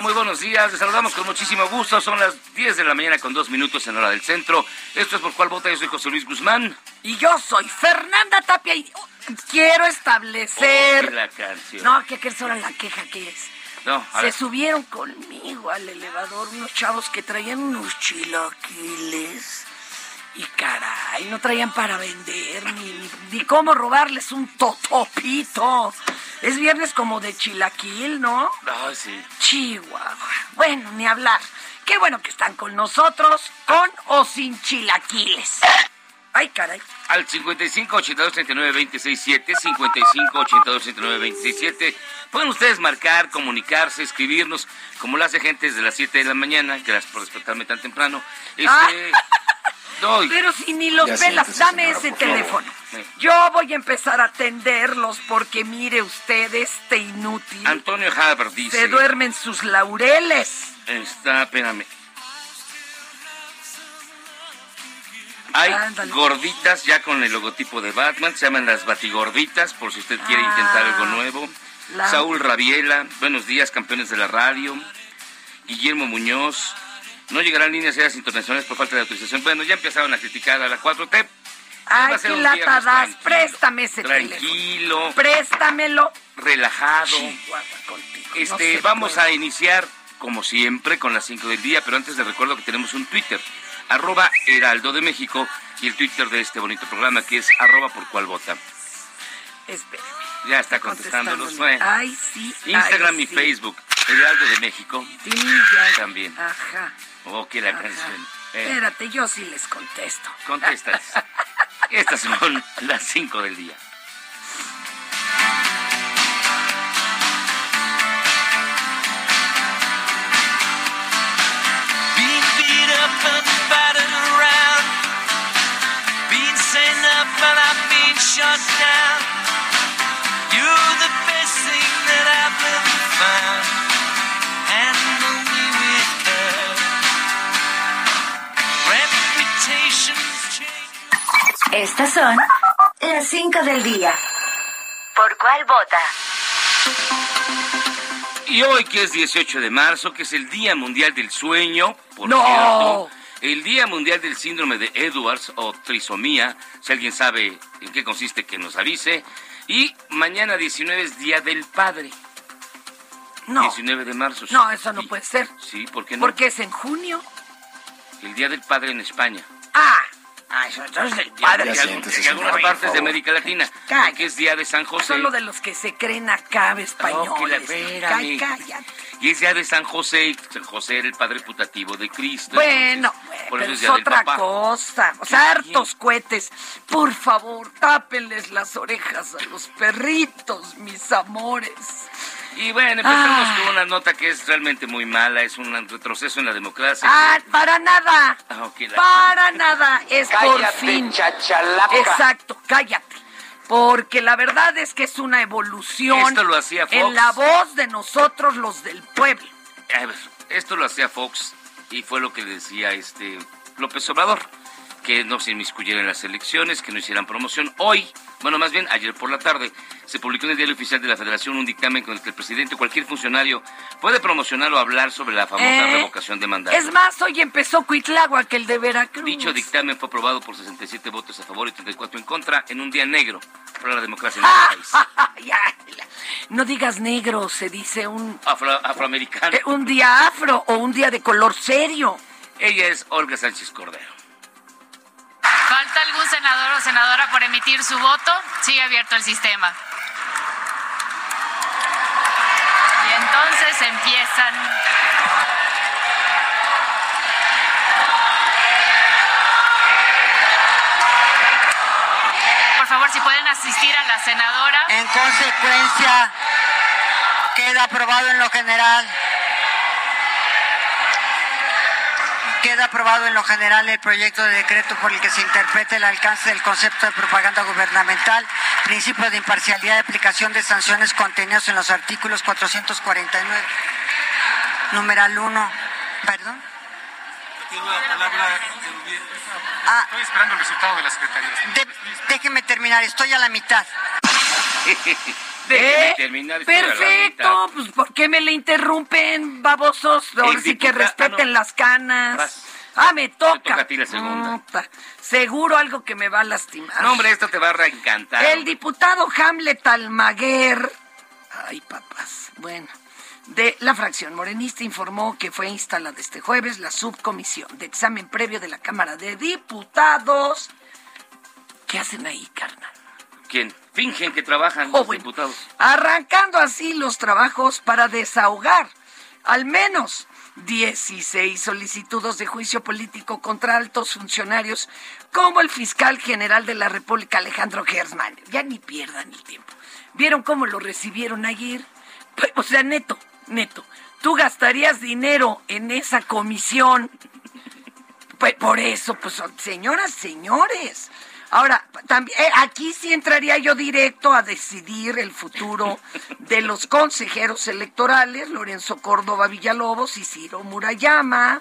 Muy buenos días. Les saludamos con muchísimo gusto. Son las 10 de la mañana con dos minutos en hora del centro. Esto es por cuál vota. Yo soy José Luis Guzmán. Y yo soy Fernanda Tapia y oh, quiero Oh, establecer... la canción. No, que aquel solo la queja que es. No, Se ver. subieron conmigo al elevador unos chavos que traían unos chilaquiles. Y caray, no traían para vender ni, ni cómo robarles un totopito. Es viernes como de chilaquil, ¿no? Ay, sí. Chihuahua. Bueno, ni hablar. Qué bueno que están con nosotros, con o sin chilaquiles. Ay, caray. Al 55 82 39 26 7, 55 82 39 26 7. Pueden ustedes marcar, comunicarse, escribirnos, como lo hace gente desde las 7 de la mañana, gracias por despertarme tan temprano. Este. No, Pero si ni los siéntese, dame señora, ese favor. teléfono. Yo voy a empezar a atenderlos porque mire usted, este inútil Antonio Haber dice. se duerme en sus laureles. Está, espérame. Hay Ándale. gorditas ya con el logotipo de Batman, se llaman las batigorditas, por si usted quiere Ah. intentar algo nuevo. La- Saúl Rabiela, buenos días, campeones de la radio. Guillermo Muñoz, no llegarán líneas aéreas internacionales por falta de autorización. Bueno, ya empezaron a criticar a la 4T. Ay, qué lata das. Préstame ese teléfono. Tranquilo, Préstamelo. relajado. Chihuahua contigo. no Este, vamos puede. a iniciar, como siempre, con las 5 del día, pero antes les recuerdo que tenemos un Twitter, arroba Heraldo de México, y el Twitter de este bonito programa, que es arroba por cual vota. Ya está contestándolos. Bueno, Ay, sí. Instagram ay, y. Facebook, Heraldo de México. Sí, ya. También. Ajá. Oh, que la ajá. canción. Eh, Espérate, yo sí les contesto. contestas. Estas son las 5 del día. Being beat up and battered around. Being sent up and I've been shut down. You're the Estas son las 5 del día. ¿Por cuál vota? Y hoy que es 18 de marzo, que es el Día Mundial del Sueño, por ¡No! cierto, el Día Mundial del Síndrome de Edwards o trisomía, si alguien sabe en qué consiste, que nos avise. Y mañana 19 es Día del Padre. No. 19 de marzo. sí. No, eso no Sí. puede ser. Sí, ¿por qué no? Porque es en junio. El Día del Padre en España. Ah, ah, eso entonces el Y padre es algún- en algunas partes de América Latina. Cállate. Que es Día de San José. Son lo de los que se creen acá españoles. Que la-. Cá- cállate. Y es Día de San José. y San José era el padre putativo de Cristo. Bueno, entonces, por pero eso es del otra Papá. cosa. O sea, hartos cohetes. Por favor, tápenles las orejas a los perritos, mis amores. Y bueno, empezamos Ah. con una nota que es realmente muy mala, es un retroceso en la democracia. Ah, para nada. Ah, la- Para nada. Es por Cállate, fin. chachalaca. Exacto, cállate. Porque la verdad es que es una evolución Esto lo hacía Fox. en la voz de nosotros los del pueblo. A ver, esto lo hacía Fox y fue lo que decía este López Obrador, que no se inmiscuyera en las elecciones, que no hicieran promoción. Hoy, bueno, más bien ayer por la tarde, se publicó en el Diario Oficial de la Federación un dictamen con el que el presidente o cualquier funcionario puede promocionar o hablar sobre la famosa ¿Eh? revocación de mandato. Es más, hoy empezó Cuitláhuac, el de Veracruz. Dicho dictamen fue aprobado por 67 votos a favor y 34 en contra en un día negro para la democracia en nuestro país. Ya, la- no digas negro, se dice un, Afro- afroamericano. eh, un día afro o un día de color serio. Ella es Olga Sánchez Cordero. ¿Falta algún senador o senadora por emitir su voto? Sigue abierto el sistema. Y entonces empiezan. Por favor, si pueden asistir a la senadora. En consecuencia, queda aprobado en lo general. Queda aprobado en lo general el proyecto de decreto por el que se interpreta el alcance del concepto de propaganda gubernamental, principio de imparcialidad y aplicación de sanciones contenidos en los artículos 449, numeral 1. ¿Perdón? Ah, Estoy esperando el resultado de la Secretaría. de- déjeme terminar, estoy a la mitad. Déjeme ¿Eh? terminar. estoy a la mitad. Perfecto, pues ¿por qué me le interrumpen, babosos? Ahora sí que respeten ah, no. las canas. Vas. Ah, me toca. toca a ti la segunda. Seguro algo que me va a lastimar. No, hombre, esto te va a reencantar. El diputado Hamlet Almaguer, ay papás, bueno, de la fracción morenista informó que fue instalada este jueves la subcomisión de examen previo de la Cámara de Diputados. ¿Qué hacen ahí, carnal? ¿Quién? Fingen que trabajan Oh, los bueno. diputados. Arrancando así los trabajos para desahogar al menos 16 solicitudes de juicio político contra altos funcionarios como el fiscal general de la República Alejandro Gersman. Ya ni pierdan el tiempo. ¿Vieron cómo lo recibieron ayer? Pues, O sea, neto, neto, tú gastarías dinero en esa comisión pues por eso, pues señoras, señores. Ahora, también eh, aquí sí entraría yo directo a decidir el futuro de los consejeros electorales, Lorenzo Córdoba Villalobos y Ciro Murayama,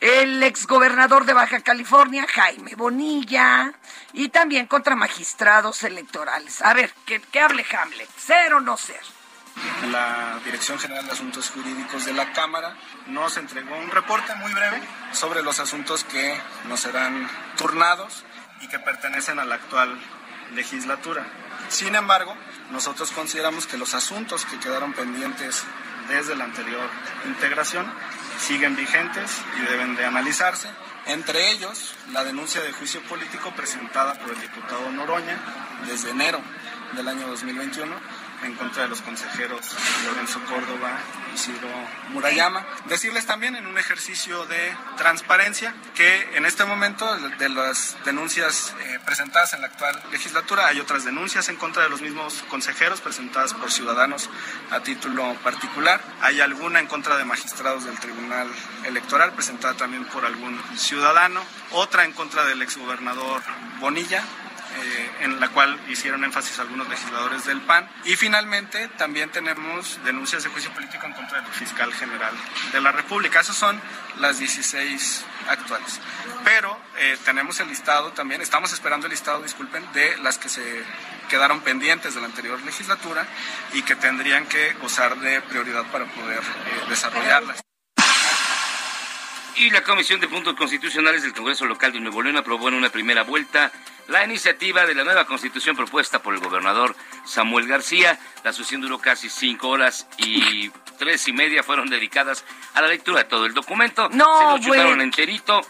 el exgobernador de Baja California, Jaime Bonilla, y también contra magistrados electorales. A ver, que, que hable Hamlet, ser o no ser. La Dirección General de Asuntos Jurídicos de la Cámara nos entregó un reporte muy breve sobre los asuntos que nos serán turnados y que pertenecen a la actual legislatura. Sin embargo, nosotros consideramos que los asuntos que quedaron pendientes desde la anterior integración siguen vigentes y deben de analizarse. Entre ellos, la denuncia de juicio político presentada por el diputado Noroña desde enero del año 2021 en contra de los consejeros Lorenzo Córdoba y Ciro Murayama. Decirles también en un ejercicio de transparencia que en este momento de las denuncias eh, presentadas en la actual legislatura hay otras denuncias en contra de los mismos consejeros presentadas por ciudadanos a título particular. Hay alguna en contra de magistrados del Tribunal Electoral presentada también por algún ciudadano. Otra en contra del exgobernador Bonilla eh, en la cual hicieron énfasis algunos legisladores del PAN. Y finalmente también tenemos denuncias de juicio político en contra del fiscal general de la República. Esas son las 16 actuales. Pero eh, tenemos el listado también, estamos esperando el listado, disculpen, de las que se quedaron pendientes de la anterior legislatura y que tendrían que gozar de prioridad para poder eh, desarrollarlas. Y la Comisión de Puntos Constitucionales del Congreso Local de Nuevo León aprobó en una primera vuelta la iniciativa de la nueva constitución propuesta por el gobernador Samuel García. La sesión duró casi cinco horas y tres y media fueron dedicadas a la lectura de todo el documento. No, Se lo bueno. enterito.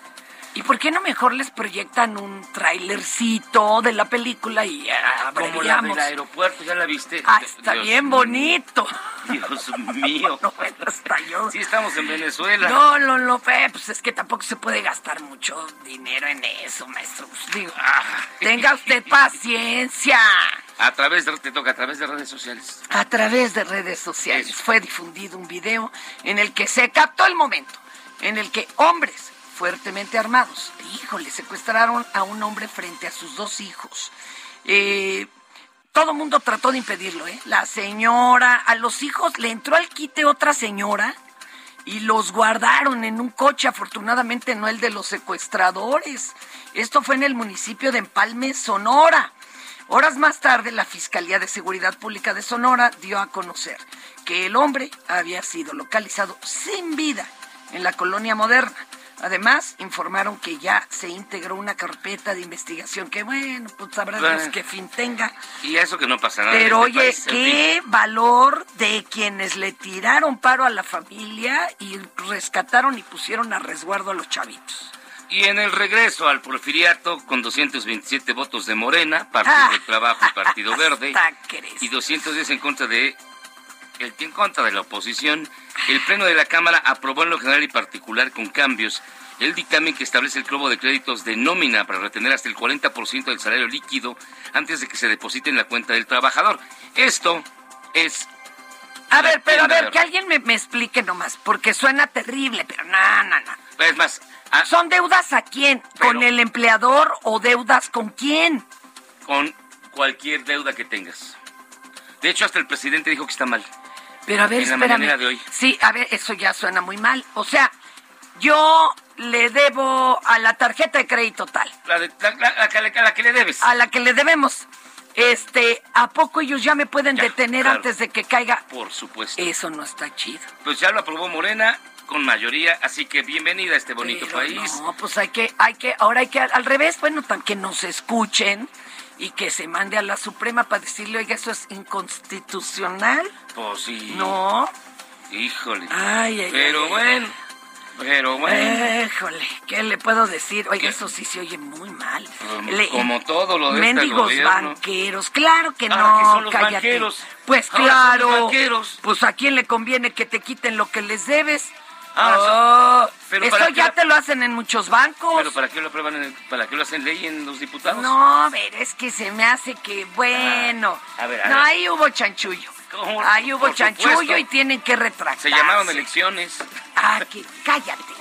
¿Y por qué no mejor les proyectan un trailercito de la película y ya Como la abreviamos? del aeropuerto, ¿ya la viste? Ah, está Dios bien bonito. Dios mío. No, hasta yo. Sí, estamos en Venezuela. No, no, no, pues es que tampoco se puede gastar mucho dinero en eso, maestro. Pues digo, Ah. tenga usted paciencia. A través de, te toca a través de redes sociales. A través de redes sociales fue difundido un video en el que se captó el momento en el que hombres fuertemente armados, híjole, secuestraron a un hombre frente a sus dos hijos. Eh, todo el mundo trató de impedirlo, ¿eh? La señora, a los hijos le entró al quite otra señora y los guardaron en un coche, afortunadamente no el de los secuestradores. Esto fue en el municipio de Empalme, Sonora. Horas más tarde, la Fiscalía de Seguridad Pública de Sonora dio a conocer que el hombre había sido localizado sin vida en la colonia moderna. Además, informaron que ya se integró una carpeta de investigación que, bueno, pues sabrá Dios Bueno. qué fin tenga. Y a eso que no pasa nada. Pero este oye, país, qué valor de quienes le tiraron paro a la familia y rescataron y pusieron a resguardo a los chavitos. Y en el regreso al porfiriato, con 227 votos de Morena, Partido Ah. del Trabajo y Partido Verde, y 210 en contra de el en contra de la oposición, el Pleno de la Cámara aprobó en lo general y particular con cambios el dictamen que establece el globo de créditos de nómina para retener hasta el 40% del salario líquido antes de que se deposite en la cuenta del trabajador. Esto es A ver, pero a ver, que alguien me, me explique nomás, porque suena terrible, pero no, no, no. es más, ah, ¿Son deudas a quién? ¿Con el empleador o deudas con quién? con cualquier deuda que tengas. De hecho, hasta el presidente dijo que está mal. Pero a ver, En la espérame. mañanera de hoy. Sí, a ver, eso ya suena muy mal. O sea, yo le debo a la tarjeta de crédito tal, La, de- la- la- la que- la- la que le debes. a la que le debemos. Este, ¿a poco ellos ya me pueden Ya, detener claro. antes de que caiga? Por supuesto. Eso no está chido. Pues ya lo aprobó Morena con mayoría, así que bienvenida a este bonito Pero país. No, pues hay que, hay que, ahora hay que al revés, bueno, que nos escuchen y que se mande a la Suprema para decirle, oiga, eso es inconstitucional. Pues sí. No. Híjole. Ay, ay, Pero ay, bueno, pero bueno. Híjole, ¿qué le puedo decir? Oiga, eso sí se oye muy mal. Como- Le- como todo lo de este Mendigos banqueros, claro que Ahora, no, ¿qué son los cállate. banqueros? Pues Ahora son claro. los banqueros. Pues a quién le conviene que te quiten lo que les debes. Ah, Oh, pero eso ¿para qué ya la- te lo hacen en muchos bancos. Pero ¿para qué lo aprueban? en el- ¿Para qué lo hacen ley en los diputados? No, a ver, es que se me hace que, bueno. Ah, a ver, a no, ver. ahí hubo chanchullo. ¿Cómo? Ahí hubo Por chanchullo supuesto. y tienen que retractarse. Se llamaron elecciones. Ah, que, cállate.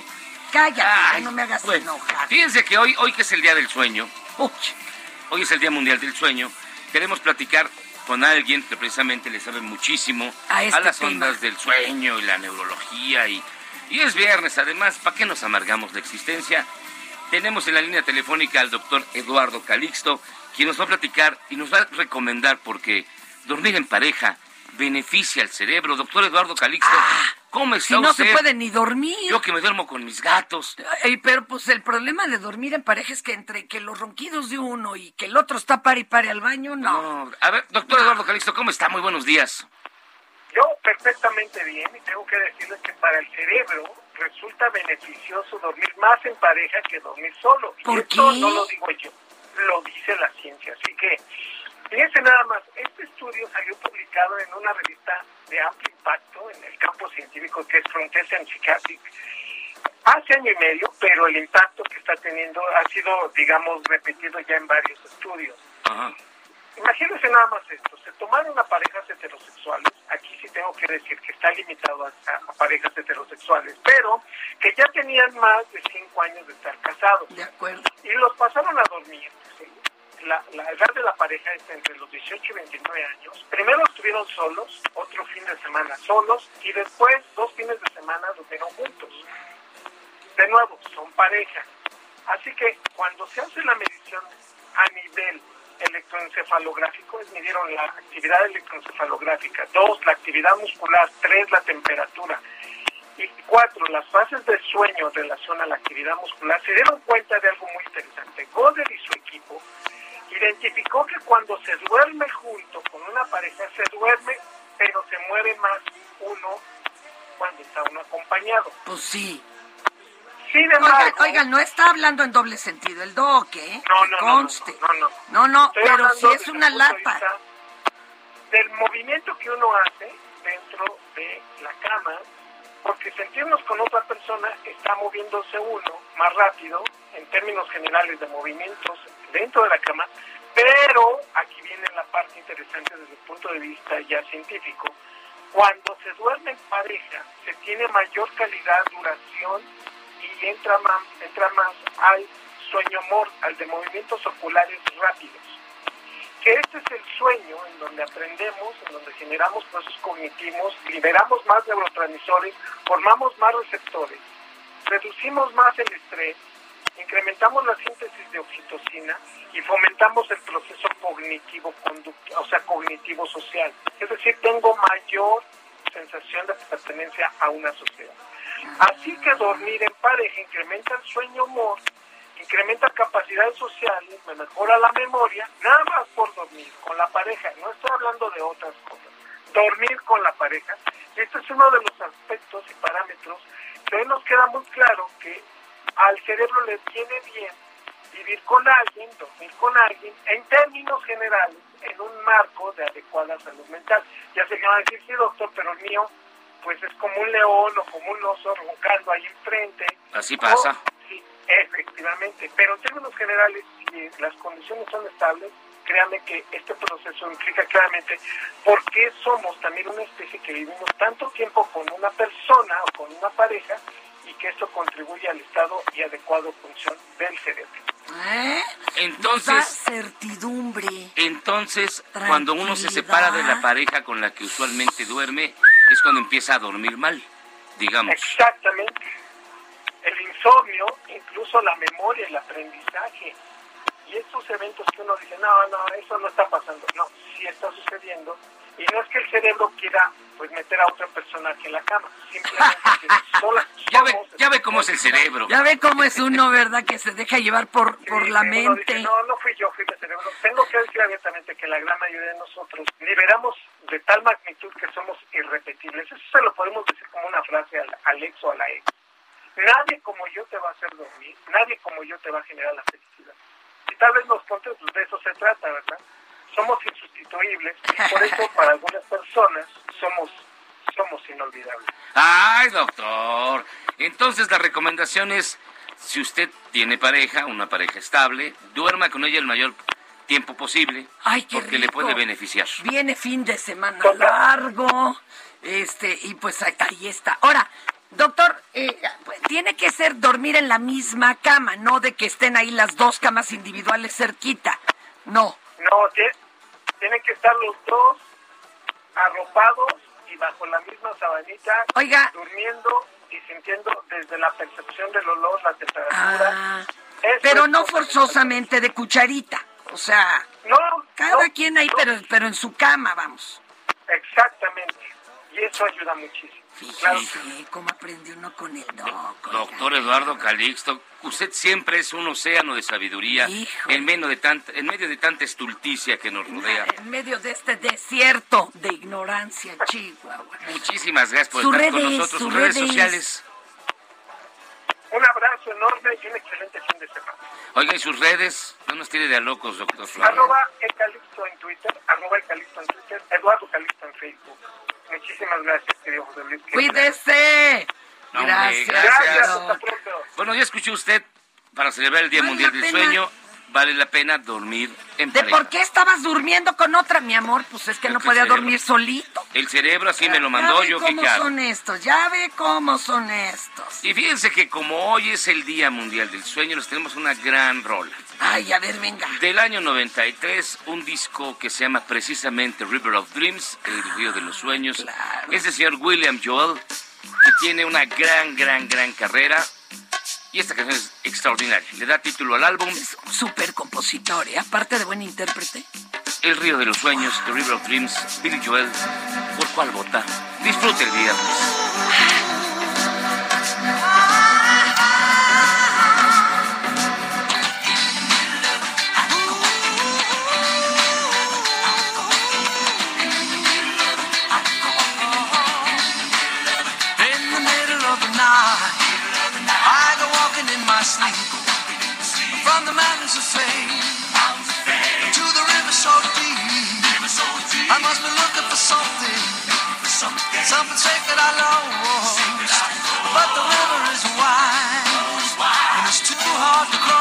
Cállate, Ay, ya no me hagas bueno, enojar. Fíjense que hoy, hoy que es el Día del Sueño, Uy, hoy es el Día Mundial del Sueño, queremos platicar con alguien que precisamente le sabe muchísimo A este las tema. ondas del sueño y la neurología y, y es viernes además, ¿para qué nos amargamos la existencia? Tenemos en la línea telefónica al doctor Eduardo Calixto, quien nos va a platicar y nos va a recomendar porque dormir en pareja beneficia al cerebro. Doctor Eduardo Calixto, ¿cómo está Ah, si no usted? se puede ni dormir. Yo que me duermo con mis gatos. Pero pues el problema de dormir en pareja es que entre que los ronquidos de uno y que el otro está pare y pare al baño, no. No, a ver, doctor Eduardo Calixto, ¿cómo está? Muy buenos días. Yo perfectamente bien y tengo que decirles que para el cerebro resulta beneficioso dormir más en pareja que dormir solo. Y ¿Por esto qué? no lo digo yo, lo dice la ciencia. Así que, fíjense nada más, este estudio salió publicado en una revista de amplio impacto en el campo científico que es Frontiers and Psychiatric hace año y medio, pero el impacto que está teniendo ha sido, digamos, repetido ya en varios estudios. Ajá. Imagínense nada más esto, se tomaron a parejas heterosexuales, aquí sí tengo que decir que está limitado a, parejas heterosexuales, pero que ya tenían más de cinco años de estar casados. De acuerdo. Y los pasaron a dormir. ¿sí? La, la edad de la pareja es entre los 18 y 29 años. Primero estuvieron solos, otro fin de semana solos, y después dos fines de semana durmieron juntos. De nuevo, son pareja. Así que cuando se hace la medición a nivel electroencefalográfico, es midieron la actividad electroencefalográfica, dos, la actividad muscular, tres, la temperatura, y cuatro, las fases de sueño en relación a la actividad muscular, se dieron cuenta de algo muy interesante. Goder y su equipo identificó que cuando se duerme junto con una pareja, se duerme, pero se mueve más uno cuando está uno acompañado. Pues sí. Sin Oigan, embargo, oigan, no está hablando en doble sentido el doc, ¿eh? No, no, no, conste. no, no, No, no, Estoy pero si es una lata. Del movimiento que uno hace dentro de la cama, porque sentirnos con otra persona está moviéndose uno más rápido en términos generales de movimientos dentro de la cama, pero aquí viene la parte interesante desde el punto de vista ya científico. Cuando se duerme en pareja, se tiene mayor calidad, duración entra más, entra más al sueño mor, al de movimientos oculares rápidos. Que este es el sueño en donde aprendemos, en donde generamos procesos cognitivos, liberamos más neurotransmisores, formamos más receptores, reducimos más el estrés, incrementamos la síntesis de oxitocina y fomentamos el proceso cognitivo o sea, cognitivo social. Es decir, tengo mayor sensación de pertenencia a una sociedad. Así que dormir en pareja incrementa el sueño humor, incrementa capacidades sociales, me mejora la memoria, nada más por dormir con la pareja. No estoy hablando de otras cosas. Dormir con la pareja. Este es uno de los aspectos y parámetros que nos queda muy claro que al cerebro le viene bien vivir con alguien, dormir con alguien, en términos generales, en un marco de adecuada salud mental. Ya sé que van a decir, sí, doctor, pero el mío, pues es como un león o como un oso roncando ahí enfrente. Así pasa. O- sí, efectivamente. Pero en términos generales, si las condiciones son estables, créame que este proceso implica claramente por qué somos también una especie que vivimos tanto tiempo con una persona o con una pareja y que esto contribuye al estado y adecuado función del cerebro. ¿Eh? Entonces- certidumbre. Entonces, cuando uno se separa de la pareja con la que usualmente duerme, es cuando empieza a dormir mal, digamos. Exactamente. El insomnio, incluso la memoria, el aprendizaje. Y estos eventos que uno dice, no, no, eso no está pasando. No, sí está sucediendo. Y no es que el cerebro quiera pues meter a otra persona aquí en la cama. Simplemente que sola- Ya ve, ya ve cómo es el cerebro. Ya ve cómo es uno, ¿verdad? Que se deja llevar por, por la dice, mente. no, no fui yo, fui mi cerebro. Tengo que decir abiertamente que la gran mayoría de nosotros liberamos de tal magnitud que somos irrepetibles. Eso se lo podemos decir como una frase al, al ex o a la ex. Nadie como yo te va a hacer dormir, nadie como yo te va a generar la felicidad. Y tal vez nos contes, pues de eso se trata, ¿verdad? Somos insustituibles y por eso para algunas personas somos, somos inolvidables. Ay, doctor. Entonces la recomendación es, si usted tiene pareja, una pareja estable, duerma con ella el mayor tiempo posible, Ay, qué porque le puede beneficiar. Viene fin de semana largo. Este, y pues ahí, ahí está. Ahora, doctor, eh, pues, tiene que ser dormir en la misma cama, no de que estén ahí las dos camas individuales cerquita. No. No, tie- tienen que estar los dos arropados y bajo la misma sabanita, Oiga. durmiendo y sintiendo desde la percepción del olor, la temperatura. Ah, pero no forzosamente de cucharita. O sea, No, cada no, quien ahí, no. pero, pero en su cama, vamos. Exactamente. Y eso ayuda muchísimo. Claro. Fíjese cómo aprende uno con el doc. Doctor Eduardo Calixto, usted siempre es un océano de sabiduría Hijo. en medio, de tanta, en medio de tanta estulticia que nos rodea. En medio de este desierto de ignorancia, Chihuahua. Muchísimas gracias por estar con nosotros. sus redes redes. sociales. Un abrazo enorme y un excelente fin de semana. Oiga, y sus redes, no nos tire de a locos, doctor Flores. Arroba Ecalipso en Twitter, arroba Ecalipso en Twitter, Eduardo Calixto en Facebook. Muchísimas gracias, querido José Luis. Cuídese. No, Gracias. gracias. doc. Hasta pronto. Bueno, ya escuchó usted, para celebrar el Día Vale Mundial del pena. Sueño, vale la pena dormir en ¿De pareja. por qué estabas durmiendo con otra, mi amor? Pues es que Es no que podía dormir solito. El cerebro así me lo Ya mandó, ve yo cómo hago. son estos, ya ve cómo son estos. Y fíjense que como hoy es el Día Mundial del Sueño, les tenemos una gran rola. Ay, a ver, venga. Del año 93, un disco que se llama precisamente River of Dreams, el río de los sueños. Claro. Es del señor William Joel, que tiene una gran, gran, gran carrera. Y esta canción es extraordinaria. Le da título al álbum Super compositor, ¿eh? aparte de buen intérprete. El río de los sueños, The River of Dreams, Billy Joel. ¿Por cuál vota? Disfrute el viernes. From the mountains to the river so deep. I must be looking for something, something sacred I lost. But the river is wide and it's too hard to cross.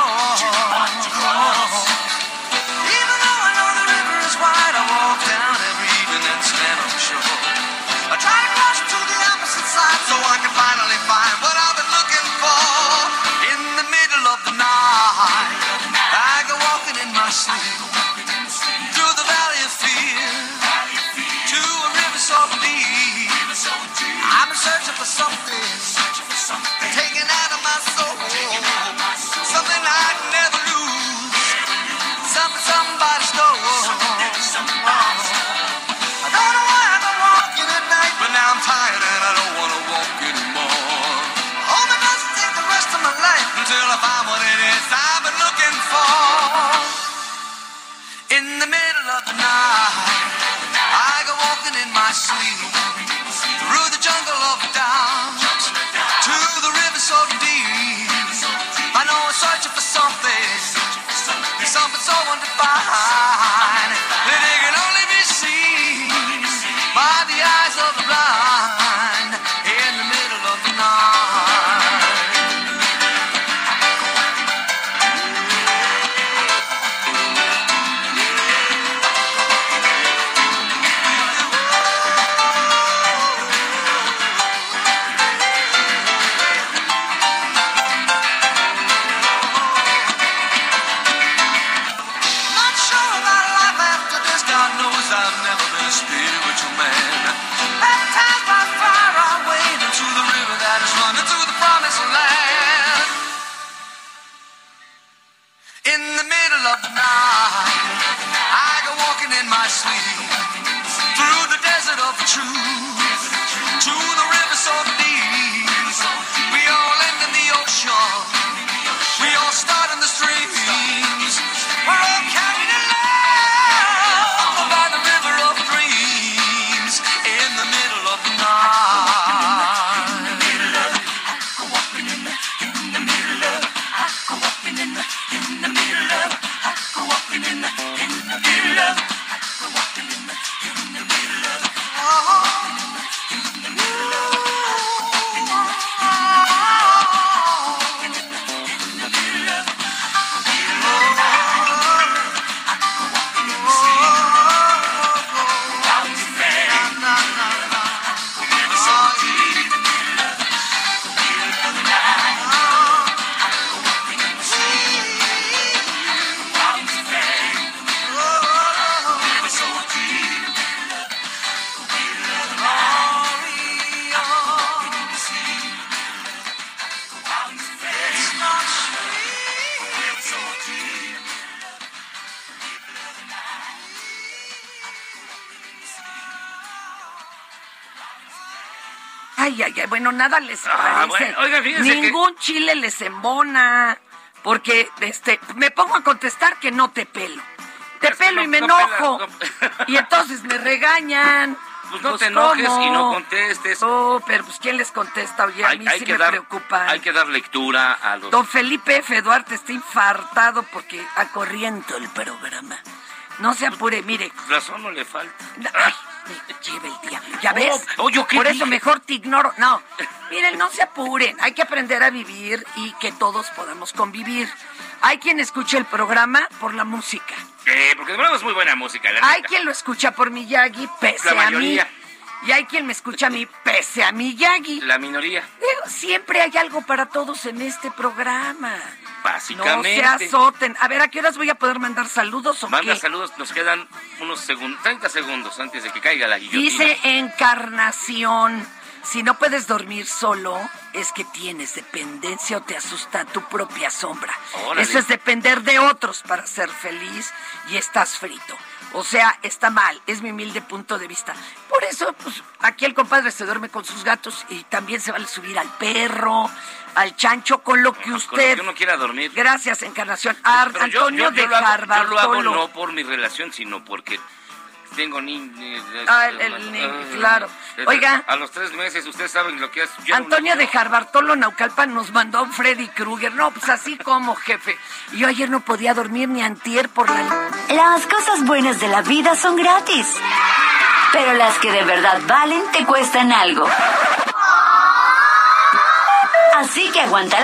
Ay, bueno, nada les Ah, bueno, oiga, que- Ningún chile les embona. Porque este, me pongo a contestar que no te pelo. Te Es que pelo no- y me no enojo. pelas, Y entonces me regañan. Pues no te enojes ¿cómo? y no contestes. Oh, pero pues ¿quién les contesta? Oye, a Hay, mí hay sí que me dar, preocupa. hay que dar lectura a los... Don Felipe F. Duarte está infartado porque acorriento el programa. No se apure, mire. Razón no le falta. Ay, me lleve el diablo. ¿Ya Oh, ves? oh, ¿yo qué Por eso dije? mejor te ignoro. No, miren, no se apuren. Hay que aprender a vivir y que todos podamos convivir. Hay quien escucha el programa por la música. Eh, porque de verdad es muy buena música, la Hay neta. quien lo escucha por Miyagi, pese La a mí. Y hay quien me escucha a mí, pese a Miyagi. La minoría, Digo, siempre hay algo para todos en este programa. No básicamente. se azoten. A ver, ¿a qué horas voy a poder mandar saludos o Manda qué? saludos, nos quedan unos segundos, 30 segundos antes de que caiga la guillotina. Dice Encarnación. si no puedes dormir solo, es que tienes dependencia o te asusta tu propia sombra. Órale. Eso es depender de otros para ser feliz y estás frito. O sea, está mal, es mi humilde punto de vista. Por eso, pues, aquí el compadre se duerme con sus gatos y también se va a subir al perro, al chancho, con lo que Con lo usted... que uno quiera dormir. Gracias, Encarnación. Ar- Pero Antonio yo, yo de lo hago, yo lo hago no por mi relación, sino porque tengo niños. Ah, el- el ni- claro. Oiga. A los tres meses, ustedes saben lo que es. una- de Jarbartolo Naucalpan nos mandó un Freddy Krueger. No, pues así como, jefe. Yo ayer no podía dormir ni antier por la... Las cosas buenas de la vida son gratis. Pero las que de verdad valen te cuestan algo. Así que aguanta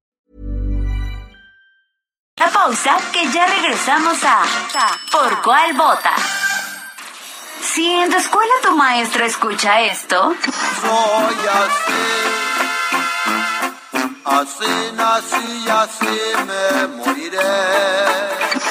La pausa que ya regresamos a ¿Por cuál vota? Si en tu escuela tu maestra escucha esto, Soy así, así nací así me moriré.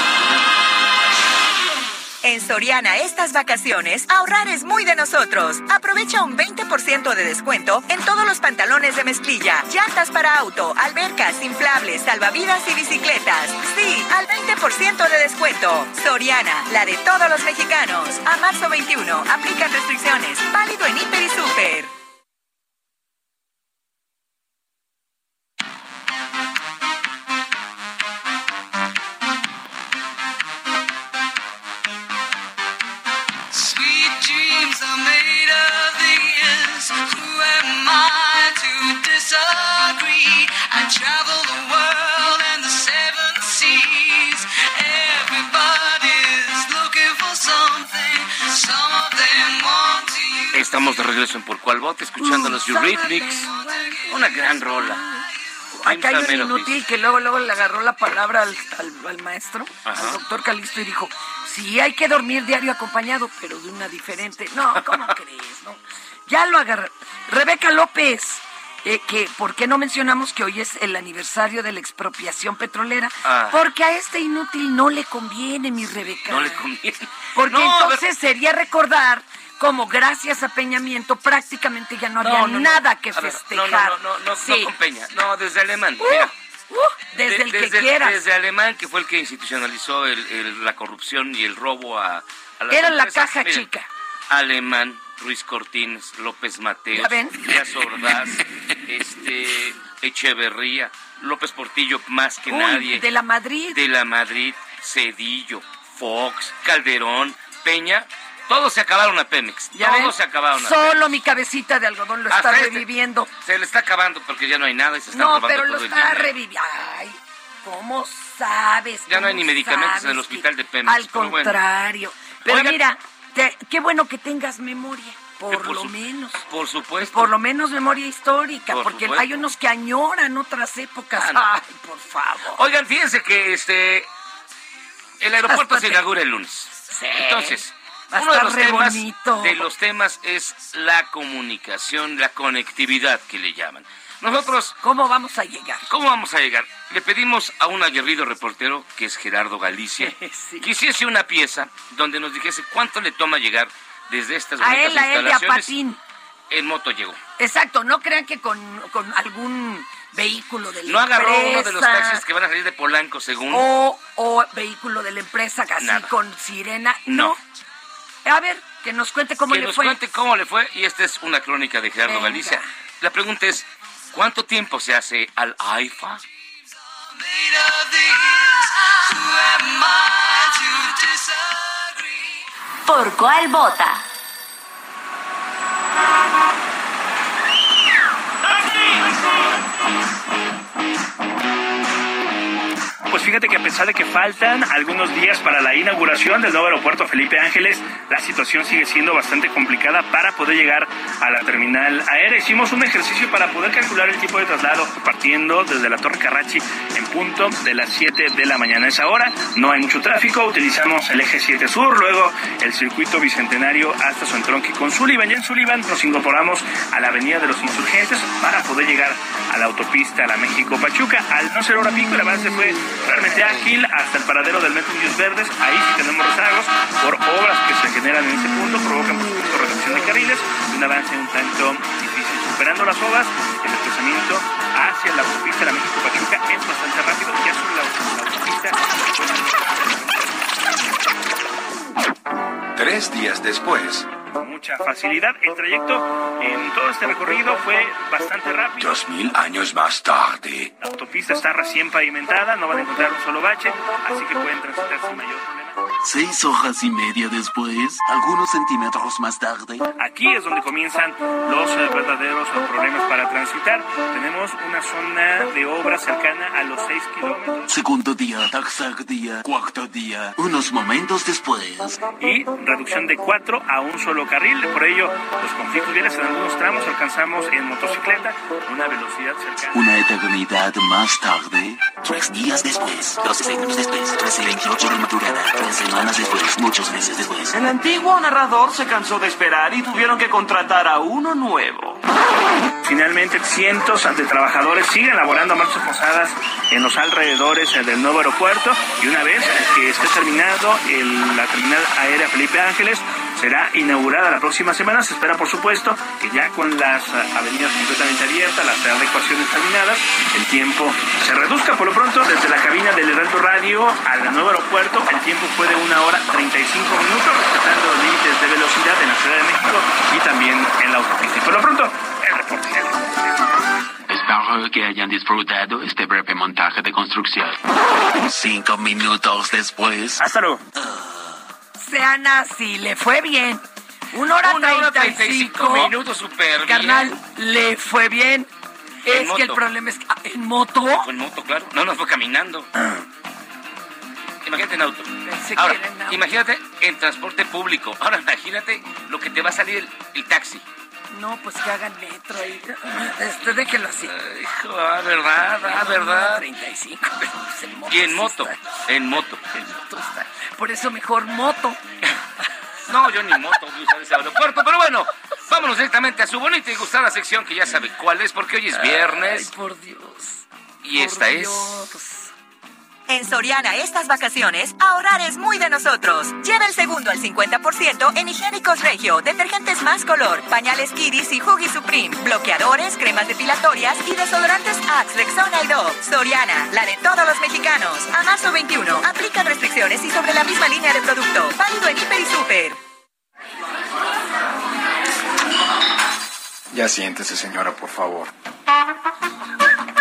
En Soriana estas vacaciones, ahorrar es muy de nosotros. Aprovecha un 20% de descuento en todos los pantalones de mezclilla, llantas para auto, albercas, inflables, salvavidas y bicicletas. Sí, al 20% de descuento. Soriana, la de todos los mexicanos. A marzo 21, aplican restricciones. Válido en Hiper y Super. Estamos de regreso en Por Cuál Vote, escuchando a los Eurythmics. Una gran rola. Acá hay un inútil que luego, luego le agarró la palabra al, al- al maestro, Ajá. al doctor Calisto, y dijo, sí, hay que dormir diario acompañado, pero de una diferente. No, ¿cómo crees? No? Ya lo agarró. Rebeca López, eh, que ¿por qué no mencionamos que hoy es el aniversario de la expropiación petrolera? Ah. Porque a este inútil no le conviene, mi Rebeca. No le conviene. Porque No, entonces sería recordar como gracias a Peñamiento prácticamente ya no había no, no, no. nada que A ver, festejar. No, no, no, Sí. no con Peña. No, desde Alemán. Uh, Mira. uh, desde De- el que quieras. Desde Alemán, que fue el que institucionalizó el- el- la corrupción y el robo a, a las Era la caja Mira, chica. Alemán, Ruiz Cortines, López Mateos. Díaz Ordaz, este, Echeverría, López Portillo más que Uy, nadie. de la Madrid. De la Madrid, Cedillo, Fox, Calderón, Peña, todos se acabaron a Pemex. ¿Ya todos ven? se acabaron a Solo mi cabecita de algodón lo está Hasta este. reviviendo. Se le está acabando porque ya no hay nada y se están No, pero lo todo está reviviendo. Ay, ¿cómo sabes? Ya no hay ¿Cómo ni medicamentos en el hospital de Pemex, Al pero bueno. contrario. Pero Oiga. mira, te- qué bueno que tengas memoria, por, por lo su- menos. Por supuesto. Por lo menos memoria histórica, Por porque supuesto. hay unos que añoran otras épocas. Ah, no. Ay, por favor. Oigan, fíjense que este el aeropuerto se inaugura el lunes. Entonces, A uno de los temas bonito. de los temas es la comunicación, la conectividad que le llaman. Nosotros ¿Cómo vamos a llegar? ¿Cómo vamos a llegar? Le pedimos a un aguerrido reportero, que es Gerardo Galicia, Sí. que hiciese una pieza donde nos dijese cuánto le toma llegar desde estas A bonitas él, a él de instalaciones Apatín. En moto llegó. Exacto, no crean que con, con algún vehículo de la No agarró uno de los taxis que van a salir de Polanco, según. O, o vehículo de la empresa Nada. con sirena. No. A ver, que nos cuente cómo que le nos fue. cuente cómo le fue. Y esta es una crónica de Gerardo Venga. Galicia. La pregunta es, ¿cuánto tiempo se hace al AIFA? ¿Por cuál vota? Pues fíjate que a pesar de que faltan algunos días para la inauguración del nuevo aeropuerto Felipe Ángeles, la situación sigue siendo bastante complicada para poder llegar a la terminal aérea. Hicimos un ejercicio para poder calcular el tiempo de traslado partiendo desde la Torre Carrachi en punto de las 7 de la mañana. A esa hora no hay mucho tráfico, utilizamos el eje 7 sur, luego el circuito bicentenario hasta su entronque con Sullivan. Y en Sullivan nos incorporamos a la avenida de los insurgentes para poder llegar a la autopista a la México-Pachuca. Al no ser hora pico, el avance fue realmente ágil hasta el paradero del Metro Indios Verdes. Ahí sí tenemos rezagos por obras que se generan en ese punto, provocan por supuesto reducción de carriles y un avance un tanto difícil. Superando las obras, el desplazamiento hacia la autopista de la México-Pachuca es bastante rápido. Ya sobre la, la autopista Tres días después. Mucha facilidad. El trayecto en todo este recorrido fue bastante rápido. Dos mil años más tarde. La autopista está recién pavimentada, no van a encontrar un solo bache, así que pueden transitar sin mayor problema. Seis hojas y media después, algunos centímetros más tarde. Aquí es donde comienzan los eh, verdaderos eh, problemas para transitar. Tenemos una zona de obra cercana a los 6 kilómetros Segundo día, tercer día, cuarto día, unos momentos después. y reducción de 4 a un solo carril. Por ello, los conflictos viales en algunos tramos alcanzamos en motocicleta una velocidad cercana. Una eternidad más tarde. Tres días después, doce segundos después, trece veintiocho de madrugada, tres semanas después, muchos meses después. El antiguo narrador se cansó de esperar y tuvieron que contratar a uno nuevo. Finalmente, cientos de trabajadores siguen laborando a marchas forzadas en los alrededores del nuevo aeropuerto y una vez que esté terminado el- la terminal aérea Felipe Ángeles, será inaugurada la próxima semana. Se espera, por supuesto, que ya con las eh, avenidas completamente abiertas, las adecuaciones terminadas, el tiempo se reduzca. Por lo pronto, desde la cabina del Heraldo Radio al nuevo aeropuerto, el tiempo fue de una hora 35 minutos, respetando los límites de velocidad en la Ciudad de México y también en la autopista. Y por lo pronto, el reporte. Espero que hayan disfrutado este breve montaje de construcción. Cinco minutos después. Hasta luego. Sean así, le fue bien. Una hora hora 35 35 minutos, súper bien. Carnal, le fue bien. En es que el problema es que ah, en moto. Fue en moto, claro. No, no fue caminando. Imagínate en auto. Pensé Ahora, que era en auto. imagínate en transporte público. Ahora, imagínate lo que te va a salir el, el taxi. No, pues que hagan metro ahí. Este, déjelo así. Hijo, ah, verdad, ah, verdad. 35. Pues en moto Y en moto, está. en moto. En moto está. Por eso mejor moto. No, yo ni moto voy a usar ese aeropuerto, pero bueno, vámonos directamente a su bonita y gustada sección que ya sabe cuál es, porque hoy es viernes. Ay, por Dios. y esta es... En Soriana estas vacaciones, ahorrar es muy de nosotros. Lleva el segundo al 50% en higiénicos Regio, detergentes más color, pañales Kiddies y Huggy Supreme, bloqueadores, cremas depilatorias y desodorantes Axe, Rexona y Dove. Soriana, la de todos los mexicanos. A marzo 21, aplican restricciones y sobre la misma línea de producto. Válido en Hiper y Super. Ya siéntese, señora, por favor.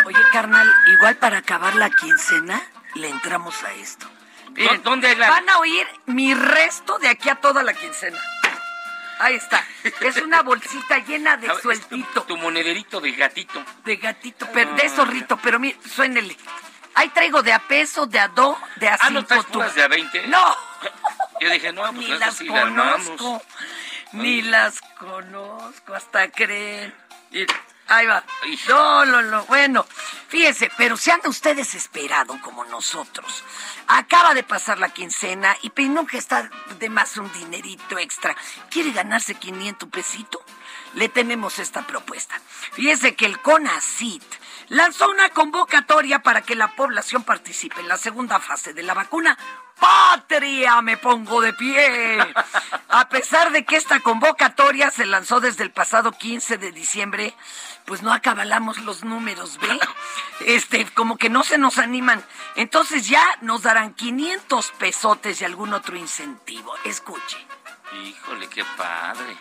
Oye, carnal, igual para acabar la quincena, le entramos a esto. Miren, ¿Dónde la- Van a oír mi resto de aquí a toda la quincena. Ahí está. Es una bolsita llena de ver, sueltito. Tu monederito de gatito. De gatito, pero de zorrito, pero mire, suénele. Ahí traigo de a peso, de a do, de a Ah, ¿no cinco. traes tú. puras de a 20? No, Yo dije, no, pues ni las sí conozco. Ni las conozco, hasta creen. Y- ahí va. No, no, no. Bueno, fíjense, pero se han ustedes esperado como nosotros. Acaba de pasar la quincena y nunca está de más un dinerito extra. ¿Quiere ganarse 500 pesito? Le tenemos esta propuesta. Fíjese que el CONACIT lanzó una convocatoria para que la población participe en la segunda fase de la vacuna. ¡Patria! Me pongo de pie. A pesar de que esta convocatoria se lanzó desde el pasado 15 de diciembre, pues no acabalamos los números, ¿ve? Este, como que no se nos animan. Entonces ya nos darán 500 pesotes y algún otro incentivo. Escuche. Híjole, qué padre.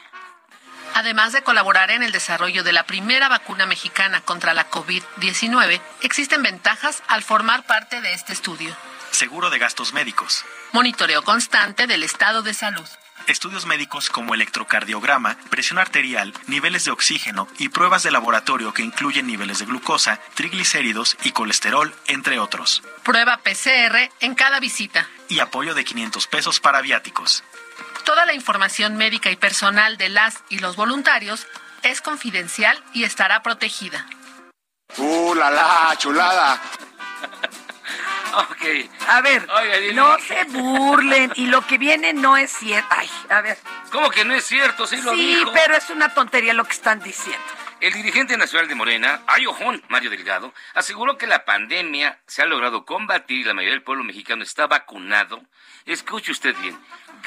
Además de colaborar en el desarrollo de la primera vacuna mexicana contra la COVID-19, existen ventajas al formar parte de este estudio. Seguro de gastos médicos. Monitoreo constante del estado de salud. Estudios médicos como electrocardiograma, presión arterial, niveles de oxígeno y pruebas de laboratorio que incluyen niveles de glucosa, triglicéridos y colesterol, entre otros. Prueba PCR en cada visita. Y apoyo de 500 pesos para viáticos. Toda la información médica y personal de las y los voluntarios es confidencial y estará protegida. ¡Uh, la la, chulada! Ok. A ver, Oiga, no se burlen y lo que viene no es cierto. Ay, a ver. ¿Cómo que no es cierto? Sí lo Sí, dijo. pero es una tontería lo que están diciendo. El dirigente nacional de Morena, Ayojón, Mario Delgado, aseguró que la pandemia se ha logrado combatir y la mayoría del pueblo mexicano está vacunado. Escuche usted bien.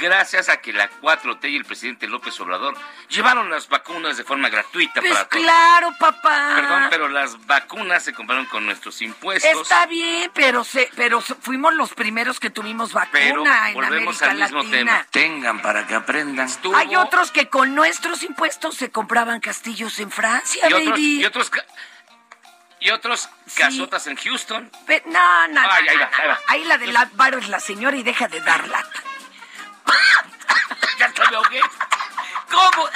Gracias a que la 4T y el presidente López Obrador llevaron las vacunas de forma gratuita Pues para todos. claro, papá. Perdón, pero las vacunas se compraron con nuestros impuestos. Está bien, pero se, pero fuimos los primeros que tuvimos vacuna pero en volvemos América al mismo Latina. tema. Tengan para que aprendan. Hay otros que con nuestros impuestos se compraban castillos en Francia, y otros, y otros, y otros casotas en Houston. Pe- no, no, ahí no, va, ahí no. va. Ahí la de la varo es la señora y deja de dar lata. Ya hasta me ahogué. ¿Cómo?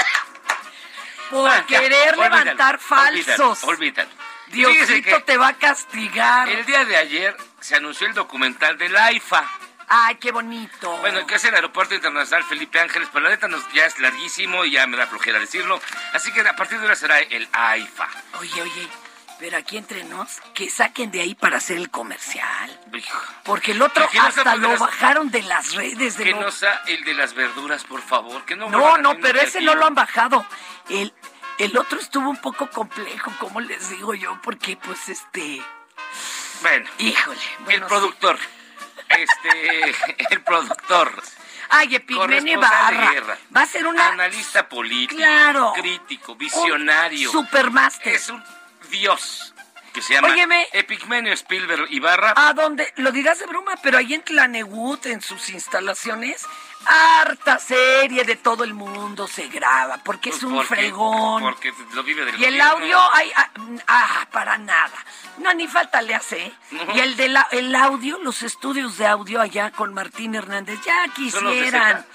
Por Ah, ya, querer olvídalo, levantar falsos. Olvídalo. olvídalo. Diosito te va a castigar. El día de ayer se anunció el documental del AIFA. Ay, qué bonito. Bueno, que es el Aeropuerto Internacional Felipe Ángeles, pero la neta nos- ya es larguísimo y ya me da flojera decirlo. Así que a partir de ahora será el AIFA. Oye, oye, pero aquí entre nos, que saquen de ahí para hacer el comercial. Porque el otro no hasta lo las- bajaron de las redes. De Que lo- no sea el de las verduras, por favor. Que no, No, pero ese no lo han bajado. El, el otro estuvo un poco complejo, como les digo yo, porque pues este... Bueno. Híjole. el productor. Este, el productor. Ay, Epigmenio Ibarra. guerra, Va a ser una... Analista político. Claro. Crítico, visionario. Un supermaster. Es un dios. Que se llama Óyeme. Epigmenio Spielberg Ibarra. ¿A dónde? Lo dirás de broma, pero ahí en Tlanegut, en sus instalaciones, harta serie de todo el mundo se graba, porque es un Pues Porque- fregón. Porque lo vive del Y el audio, ay, ah, ah, para nada. No, ni falta le hace. ¿eh? Y el de la, el audio, los estudios de audio allá con Martín Hernández, ya ¿Son los de quisieran.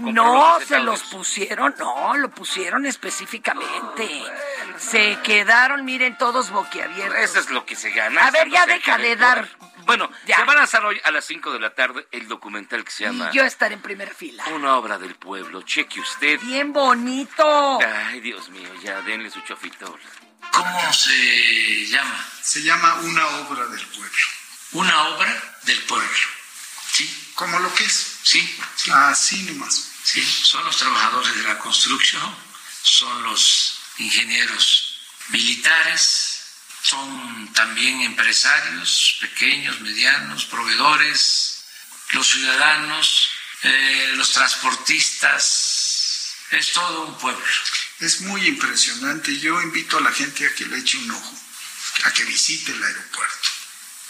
No, se los pusieron, no, lo pusieron específicamente. Se quedaron, miren, todos boquiabiertos. Eso es lo que se gana. A ver, ya deja de dar. Bueno, Ya. se va a lanzar hoy a las 5 de la tarde el documental que se llama Y yo estaré en primera fila. Una obra del pueblo. Cheque usted. Bien bonito. Ay, Dios mío, ya denle su chofitol. ¿Cómo se llama? Se llama Una obra del pueblo. Una obra del pueblo. ¿Sí? Como lo que es. Sí. Así nomás. Sí, son los trabajadores de la construcción, son los ingenieros militares, son también empresarios pequeños, medianos, proveedores, los ciudadanos, eh, los transportistas. Es todo un pueblo. Es muy impresionante. Yo invito a la gente a que le eche un ojo, a que visite el aeropuerto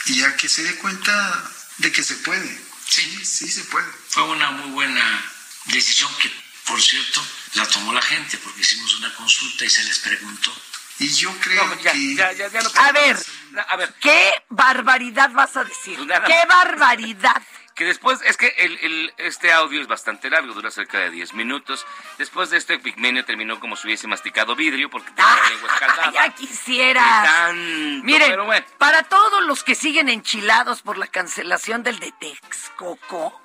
y a que se dé cuenta de que se puede. Sí, sí se puede. Fue una muy buena decisión que, por cierto, la tomó la gente porque hicimos una consulta y se les preguntó. Y yo creo que... A ver, A ver, ¿qué barbaridad vas a decir? Nada ¿Qué barbaridad? que después, es que el, el- este audio es bastante largo, dura cerca de 10 minutos. Después de esto, Epigmenio terminó como si hubiese masticado vidrio porque tenía la lengua escaldada. Ya quisieras. Tanto, Miren, pero bueno. para todos los que siguen enchilados por la cancelación del de Texcoco,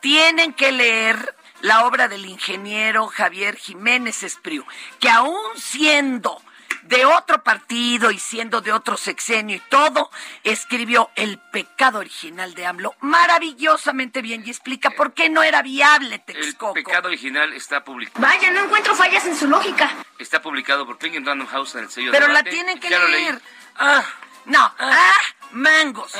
tienen que leer la obra del ingeniero Javier Jiménez Espriu, que aún siendo de otro partido y siendo de otro sexenio y todo, escribió El pecado original de AMLO maravillosamente bien y explica por qué no era viable Texcoco. El pecado original está publicado. Vaya, no encuentro fallas en su lógica. Está publicado por Penguin Random House en el sello Pero Debate. la tienen que leer. Ah, No, ah, mangos.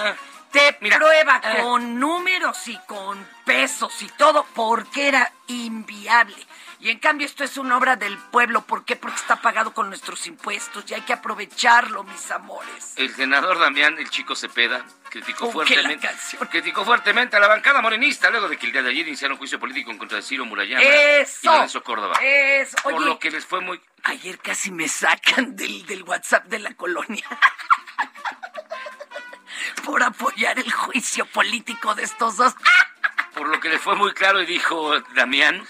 Te Mira, prueba ah. con números y con pesos y todo porque era inviable. Y en cambio esto es una obra del pueblo. ¿Por qué? Porque está pagado con nuestros impuestos y hay que aprovecharlo, mis amores. el senador Damián, el chico Cepeda, criticó ¿Con qué la fuertemente, criticó fuertemente a la bancada morenista luego de que el día de ayer iniciaron juicio político en contra de Ciro Murayama Eso. y Lorenzo Córdoba. Eso. Por lo que les fue muy... ayer casi me sacan del, del WhatsApp de la colonia. Por apoyar el juicio político de estos dos. Por lo que le fue muy claro y dijo Damián,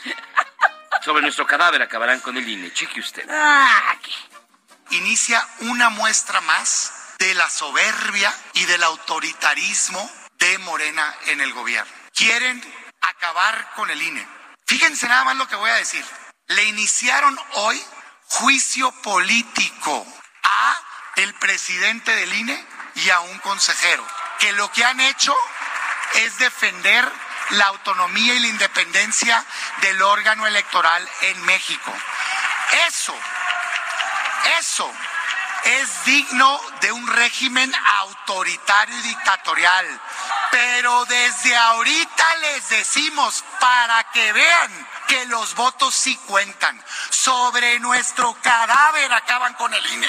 sobre nuestro cadáver acabarán con el INE. Cheque usted. Ah, inicia una muestra más de la soberbia y del autoritarismo de Morena en el gobierno. Quieren acabar con el INE. Fíjense nada más lo que voy a decir. Le iniciaron hoy juicio político a el presidente del INE y a un consejero, que lo que han hecho es defender la autonomía y la independencia del órgano electoral en México. Eso eso es digno de un régimen autoritario y dictatorial. Pero desde ahorita les decimos para que vean que los votos sí cuentan. Sobre nuestro cadáver acaban con el INE.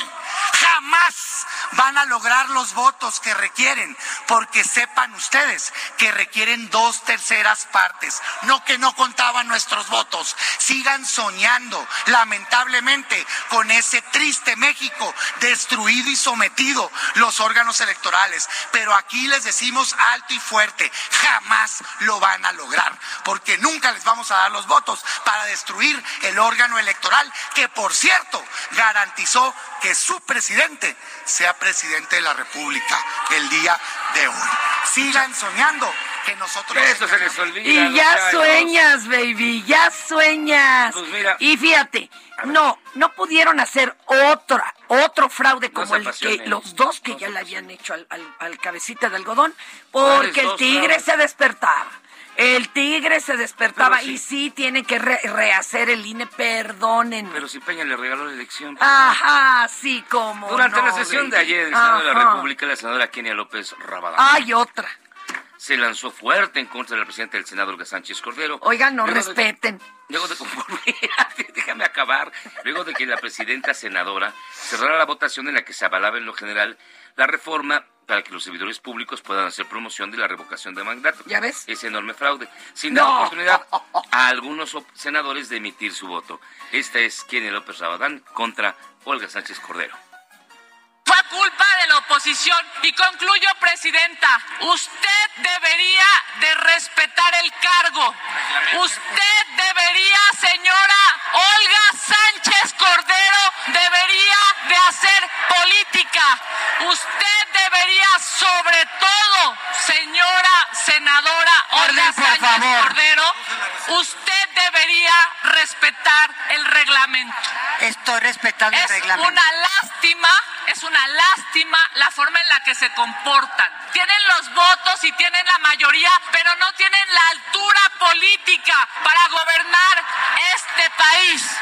Jamás van a lograr los votos que requieren, porque sepan ustedes que requieren dos terceras partes, no que no contaban nuestros votos. Sigan soñando, lamentablemente, con ese triste México destruido y sometido los órganos electorales. Pero aquí les decimos alto y fuerte, jamás lo van a lograr, porque nunca les vamos a dar los votos para destruir el órgano electoral, que por cierto garantizó que su presidente sea presidente de la República el día de hoy. Sigan soñando que nosotros... Eso se les olvida. Y ya sueñas, baby, ya sueñas. Pues mira. y fíjate, no, no pudieron hacer otra, otro fraude como el que los dos que ya le habían hecho al, al- al cabecita de algodón, ¿Cuáles porque el tigre se despertaba. El tigre se despertaba y sí tienen que re- rehacer el INE, perdonen. Pero si Peña le regaló la elección. Ajá, sí, como. Durante no, la sesión de ayer en el Senado de la. República, la senadora Kenia López Rabadán Hay otra. se lanzó fuerte en contra del presidente del Senado, Olga Sánchez Cordero. Oigan, no Luego de- respeten. Luego de, déjame acabar, luego de que la presidenta senadora cerrara la votación en la que se avalaba en lo general la reforma para que los servidores públicos puedan hacer promoción de la revocación de mandato. ¿Ya ves? Ese enorme fraude. Sin No. dar oportunidad a algunos senadores de emitir su voto. Esta es Kenia López Rabadán contra Olga Sánchez Cordero. Culpa de la oposición. Y concluyo, Presidenta, usted debería de respetar el cargo. Usted debería, señora Olga Sánchez Cordero, debería de hacer política. Usted debería, sobre todo, señora senadora Olga Sánchez. Cordero, usted debería respetar el reglamento. Estoy respetando el Es reglamento. una lástima, es una lástima la forma en la que se comportan. Tienen los votos y tienen la mayoría, pero no tienen la altura política para gobernar este país.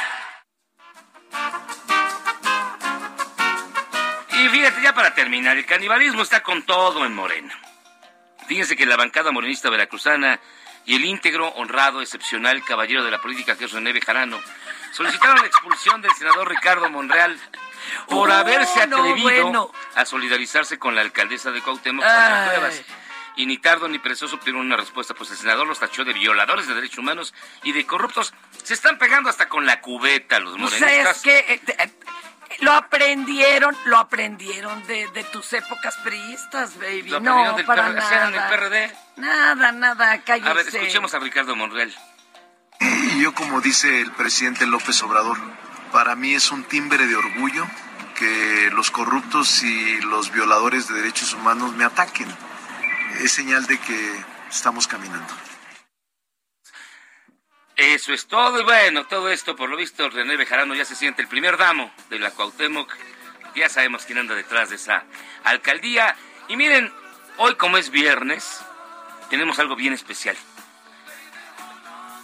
Y fíjate, ya para terminar, el canibalismo está con todo en Morena. Fíjense que la bancada morenista veracruzana y el íntegro, honrado, excepcional caballero de la política que es René Bejarano solicitaron la expulsión del senador Ricardo Monreal por Oh, haberse no, atrevido bueno. a solidarizarse con la alcaldesa de Cuauhtémoc Ay. pruebas. Y ni tardo ni perezoso obtuvieron una respuesta, pues el senador los tachó de violadores de derechos humanos y de corruptos. Se están pegando hasta con la cubeta los Pues morenistas. es que eh, eh, lo aprendieron, lo aprendieron de, de tus épocas priistas, baby. Lo no, aprendieron del para PRD, nada. el PRD. Nada, nada, cállese. A ver, escuchemos a Ricardo Monreal. Y yo, como dice el presidente López Obrador, para mí es un timbre de orgullo que los corruptos y los violadores de derechos humanos me ataquen. Es señal de que estamos caminando. Eso es todo. Y bueno, todo esto, por lo visto, René Bejarano ya se siente el primer damo de la Cuauhtémoc Ya sabemos quién anda detrás de esa alcaldía. Y miren, hoy como es viernes, tenemos algo bien especial.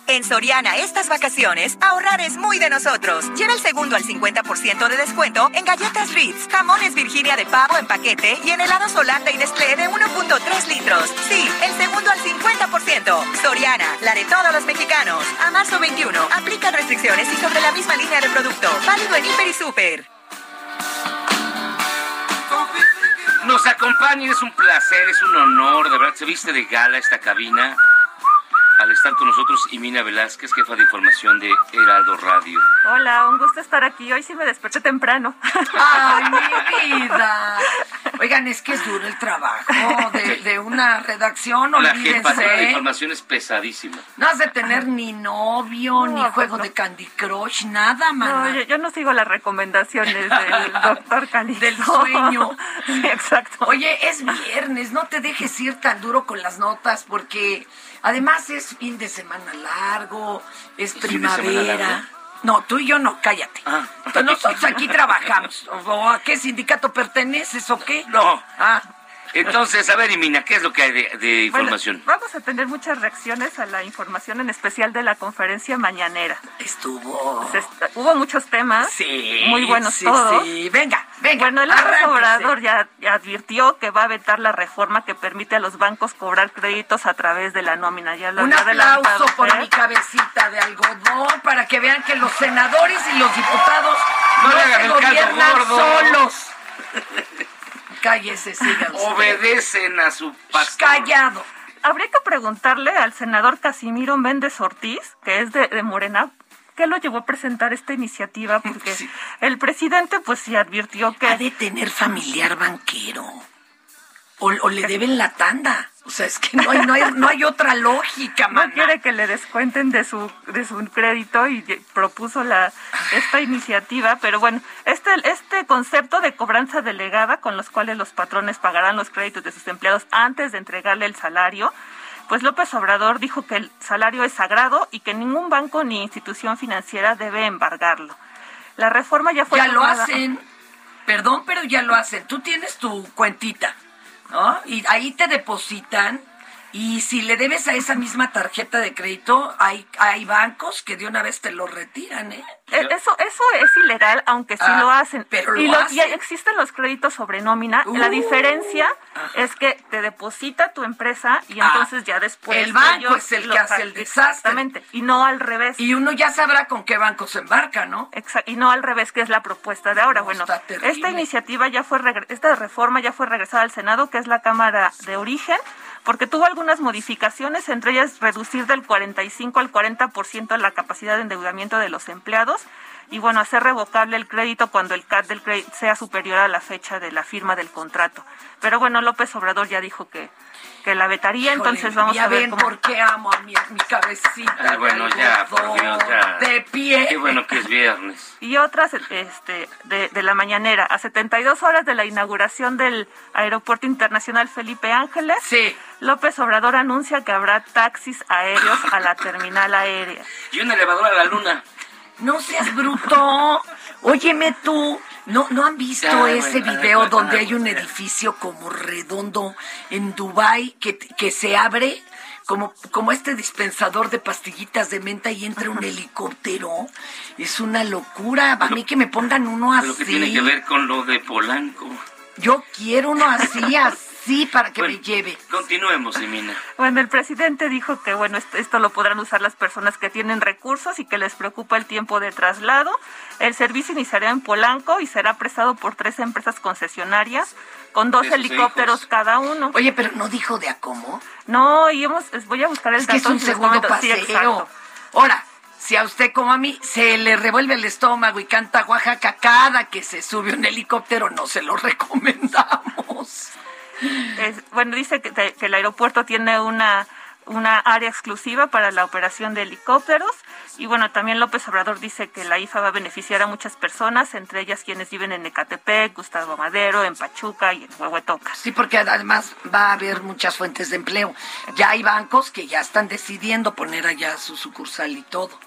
En Soriana estas vacaciones, ahorrar es muy de nosotros. Lleva el segundo al 50% de descuento en galletas Ritz, jamones Virginia de pavo en paquete y en helados Holanda y Nestlé de 1.3 litros. Sí, el segundo al 50%. Soriana, la de todos los mexicanos. A marzo 21, aplica restricciones y sobre la misma línea de producto. Válido en Hiper y Super. Nos acompaña, es un placer, es un honor, de verdad, se viste de gala esta cabina al estar con nosotros Imina Velázquez, jefa de información de Heraldo Radio. Hola, un gusto estar aquí. Hoy sí me desperté temprano. ¡Ay, mi vida! Oigan, es que es duro el trabajo de, de una redacción, La jefatura de olvídense. información es pesadísima. No has de tener ni novio, ni juego de Candy Crush, nada, No, mana. yo, yo no sigo las recomendaciones del doctor Cali. Del sueño. Sí, exacto. Oye, es viernes, no te dejes ir tan duro con las notas porque además es fin de semana largo, es primavera. No, tú y yo no, cállate. Ah. Nosotros aquí trabajamos. ¿O a qué sindicato perteneces o qué? No. Ah. Entonces, a ver, Imina, ¿qué es lo que hay de, de Bueno, información? vamos a tener muchas reacciones a la información en especial de la conferencia mañanera. Estuvo. Est- hubo muchos temas. Sí, Muy buenos sí, todos. sí. Venga, venga. Bueno, el. Obrador ya, ya advirtió que va a vetar la reforma que permite a los bancos cobrar créditos a través de la nómina. Ya lo Un aplauso por mi cabecita de algodón para que vean que los senadores y los diputados No no, se gobiernan gordo. solos. Cállese, sigan. Obedecen a su pastor. Callado. Habría que preguntarle al senador Casimiro Méndez Ortiz, que es de, de Morena, qué lo llevó a presentar esta iniciativa, porque el presidente pues sí advirtió que... Ha de tener familiar banquero. O, o le deben la tanda. O sea, es que no hay, no hay, no hay otra lógica, no man. quiere que le descuenten de su de su crédito y propuso la esta iniciativa, pero bueno, este este concepto de cobranza delegada con los cuales los patrones pagarán los créditos de sus empleados antes de entregarle el salario, pues López Obrador dijo que el salario es sagrado y que ningún banco ni institución financiera debe embargarlo. La reforma ya fue Ya lo hacen. Perdón, pero ya lo hacen. Tú tienes tu cuentita, Y ahí te depositan. Y si le debes a esa misma tarjeta de crédito, hay, hay bancos que de una vez te lo retiran, ¿eh? Eh, Eso, eso es ilegal, aunque sí Ah, lo hacen. pero y lo y existen los créditos sobre nómina. la Uh. diferencia es que te deposita tu empresa y Ah, entonces ya después. el banco es el que hace el desastre. Exactamente. Y no al revés. Y uno ya sabrá con qué banco se embarca, ¿no? Exa- y no al revés, que es la propuesta de ahora. bueno, esta iniciativa ya fue, esta reforma ya fue regresada al Senado, que es la Cámara de Origen, porque tuvo algunas modificaciones, entre ellas reducir del 45 al 40% la capacidad de endeudamiento de los empleados y bueno, hacer revocable el crédito cuando el CAT del crédito sea superior a la fecha de la firma del contrato. Pero bueno, López Obrador ya dijo que, que la vetaría, Híjole, entonces vamos ya a ver ven cómo... por qué amo a mi, mi cabecita. Ay, bueno, de ya, por algodón, Dios, ya. De pie. Qué bueno que es viernes. y otras este, de, de la mañanera. A 72 horas de la inauguración del Aeropuerto Internacional Felipe Ángeles, López Obrador anuncia que habrá taxis aéreos a la terminal aérea. Y un elevador a la luna. No seas bruto. Óyeme tú. ¿No, ¿No han visto Ya, ese bueno, video bueno, donde hay un edificio como redondo en Dubai que, que se abre como, como este dispensador de pastillitas de menta y entra un helicóptero? Es una locura. A mí que me pongan uno Lo que tiene así. que ver con lo de Polanco. Yo quiero uno así, así, para que me lleve. Continuemos, Emina. Bueno, el presidente dijo que bueno, esto, esto lo podrán usar las personas que tienen recursos y que les preocupa el tiempo de traslado. El servicio iniciará en Polanco y será prestado por tres empresas concesionarias con dos helicópteros hijos. cada uno. Oye, pero no dijo de a cómo. No, y hemos, voy a buscar el Es que es dato un segundo. Sí, paseo. exacto. Ahora, si a usted como a mí se le revuelve el estómago y canta Oaxaca cada que se sube un helicóptero, no se lo recomendamos. Bueno, dice que el aeropuerto tiene una, una área exclusiva para la operación de helicópteros. Y bueno, también López Obrador dice que la IFA va a beneficiar a muchas personas, entre ellas quienes viven en Ecatepec, Gustavo Madero, en Pachuca y en Huehuetoca. Sí, porque además va a haber muchas fuentes de empleo. Ya hay bancos que ya están decidiendo poner allá su sucursal y todo.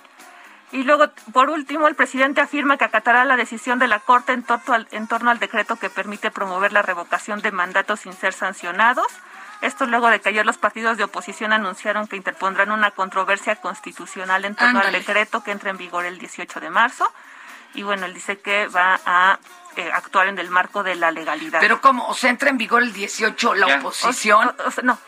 Y luego, por último, el presidente afirma que acatará la decisión de la Corte en torno, al, en torno al decreto que permite promover la revocación de mandatos sin ser sancionados. Esto luego de que ayer los partidos de oposición anunciaron que interpondrán una controversia constitucional en torno Ándale. al decreto que entra en vigor el 18 de marzo. Y bueno, él dice que va a eh, actuar en el marco de la legalidad. Pero como, o sea, entra en vigor el 18 la Ya. oposición. O- o- o sea, no,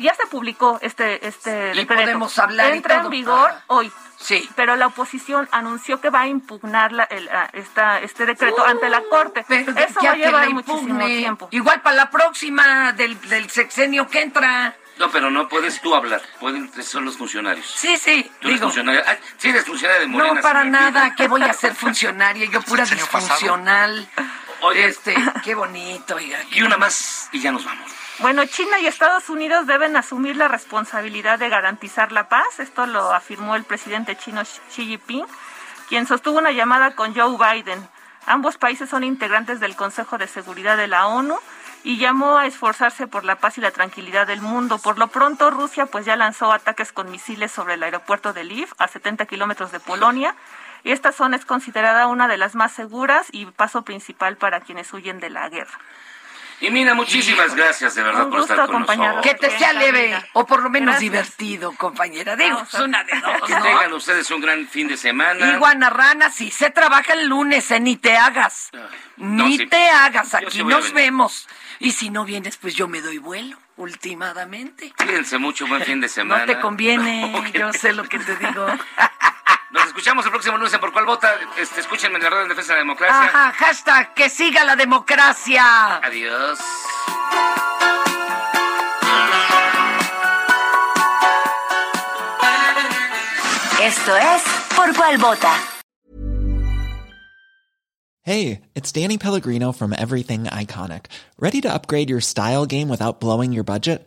ya se publicó este, este Y decreto. podemos hablar y Entra todo. en vigor Ajá. hoy. Sí. Pero la oposición anunció que va a impugnar la- el- esta, este decreto ante la Corte. Pero Eso ya va a que llevar muchísimo tiempo. Igual para la próxima del, del sexenio que entra. No, pero no puedes tú hablar. Pueden, son los funcionarios. Sí, sí, Tú eres digo. funcionario. Ah, sí, eres funcionaria de Morena. No, para nada. ¿Qué voy a ser funcionaria? Yo pura ¿Sexenio pasado? Oye. Este, qué bonito. Y una más y ya nos vamos. Bueno, China y Estados Unidos deben asumir la responsabilidad de garantizar la paz. Esto lo afirmó el presidente chino Xi Jinping, quien sostuvo una llamada con Joe Biden. Ambos países son integrantes del Consejo de Seguridad de la ONU y llamó a esforzarse por la paz y la tranquilidad del mundo. Por lo pronto, Rusia pues ya lanzó ataques con misiles sobre el aeropuerto de Lviv, a 70 kilómetros de Polonia. Y esta zona es considerada una de las más seguras y paso principal para quienes huyen de la guerra. Y mira, muchísimas gracias de verdad Un por estar gusto, con compañero. nosotros. Que te sea leve o por lo menos Gracias. divertido, compañera. Digo, es una de dos, Que ¿no? tengan ustedes un gran fin de semana. Y Guanarrana, sí, se trabaja el lunes, eh, ni te hagas. no, ni sí. te hagas, aquí sí a nos vemos. Y si no vienes, pues yo me doy vuelo, últimamente. Cuídense mucho, buen fin de semana. No te conviene, yo sé lo que te digo. Nos escuchamos el próximo lunes en Por Cuál Vota. Este, escúchenme en la red en defensa de la democracia. Ajá, hashtag que siga la democracia. Adiós. Esto es Por Cuál Vota. Hey, it's Danny Pellegrino from Everything Iconic. Ready to upgrade your style game without blowing your budget?